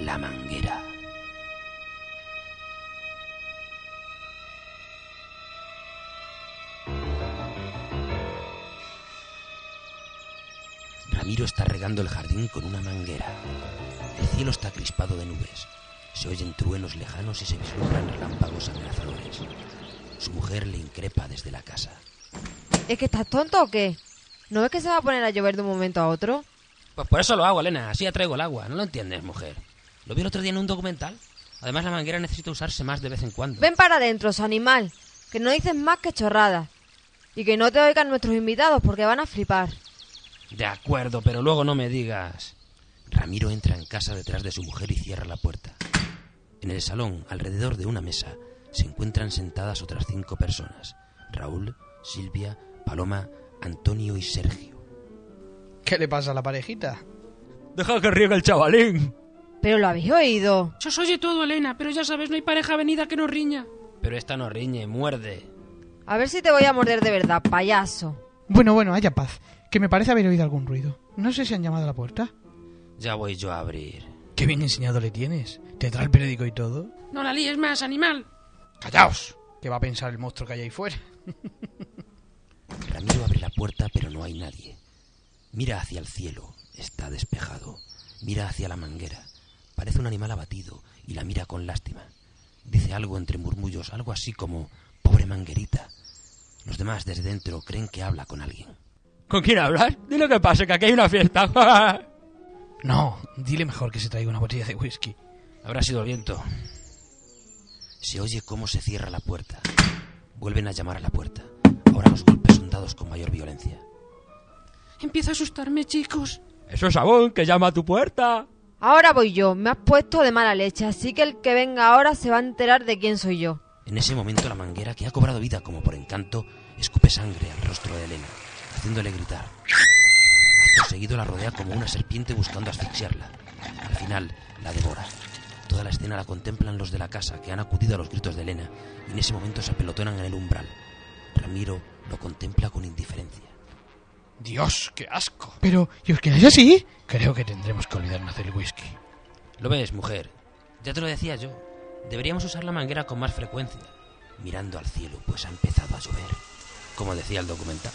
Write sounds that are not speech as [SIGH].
la manguera. Ramiro está regando el jardín con una manguera. El cielo está crispado de nubes. Se oyen truenos lejanos y se vislumbran relámpagos amenazadores. Su mujer le increpa desde la casa. ¿Es que estás tonto o qué? ¿No ves que se va a poner a llover de un momento a otro? Pues por eso lo hago, Elena. Así atraigo el agua. ¿No lo entiendes, mujer? Lo vi el otro día en un documental. Además, la manguera necesita usarse más de vez en cuando. Ven para adentro, su animal. Que no dices más que chorradas. Y que no te oigan nuestros invitados porque van a flipar. De acuerdo, pero luego no me digas. Ramiro entra en casa detrás de su mujer y cierra la puerta. En el salón, alrededor de una mesa, se encuentran sentadas otras cinco personas. Raúl, Silvia, Paloma, Antonio y Sergio. ¿Qué le pasa a la parejita? Deja que riegue el chavalín. ¿Pero lo habéis oído? Se os oye todo, Elena, pero ya sabes, no hay pareja venida que nos riña. Pero esta no riñe, muerde. A ver si te voy a morder de verdad, payaso. Bueno, bueno, haya paz. Que me parece haber oído algún ruido. No sé si han llamado a la puerta. Ya voy yo a abrir. Qué bien enseñado le tienes. ¿Te trae el periódico y todo? No la líes más, animal. ¡Callaos! ¿Qué va a pensar el monstruo que hay ahí fuera? [LAUGHS] Ramiro abre la puerta, pero no hay nadie. Mira hacia el cielo. Está despejado. Mira hacia la manguera. Parece un animal abatido y la mira con lástima. Dice algo entre murmullos, algo así como pobre manguerita. Los demás desde dentro creen que habla con alguien. ¿Con quién hablas? Dile que pase, que aquí hay una fiesta. [LAUGHS] no, dile mejor que se traiga una botella de whisky. Habrá sido el viento. Se oye cómo se cierra la puerta. Vuelven a llamar a la puerta. Ahora los golpes son dados con mayor violencia. Empieza a asustarme, chicos. Eso es Sabón, que llama a tu puerta. Ahora voy yo. Me has puesto de mala leche, así que el que venga ahora se va a enterar de quién soy yo. En ese momento la manguera, que ha cobrado vida como por encanto, escupe sangre al rostro de Elena, haciéndole gritar. Acto seguido la rodea como una serpiente buscando asfixiarla. Al final la devora. Toda la escena la contemplan los de la casa, que han acudido a los gritos de Elena, y en ese momento se apelotonan en el umbral. Ramiro lo contempla con indiferencia. Dios, qué asco. Pero, ¿y os quedáis así? Creo que tendremos que olvidarnos del whisky. ¿Lo ves, mujer? Ya te lo decía yo. Deberíamos usar la manguera con más frecuencia, mirando al cielo, pues ha empezado a llover, como decía el documental.